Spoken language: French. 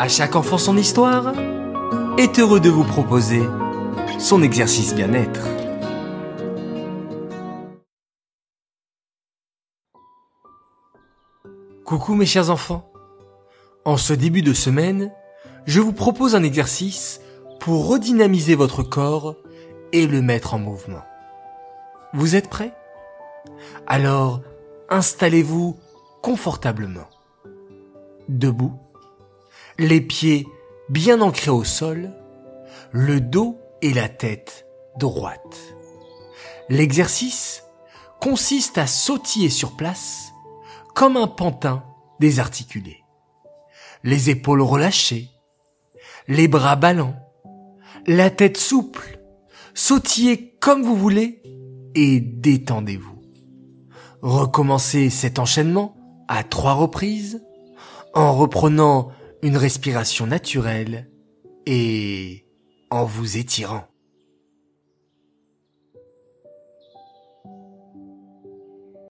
À chaque enfant son histoire est heureux de vous proposer son exercice bien-être. Coucou mes chers enfants. En ce début de semaine, je vous propose un exercice pour redynamiser votre corps et le mettre en mouvement. Vous êtes prêts? Alors, installez-vous confortablement. Debout, les pieds bien ancrés au sol, le dos et la tête droite. L'exercice consiste à sautiller sur place comme un pantin désarticulé. Les épaules relâchées, les bras ballants, la tête souple, sautillez comme vous voulez et détendez-vous. Recommencez cet enchaînement à trois reprises en reprenant une respiration naturelle et en vous étirant.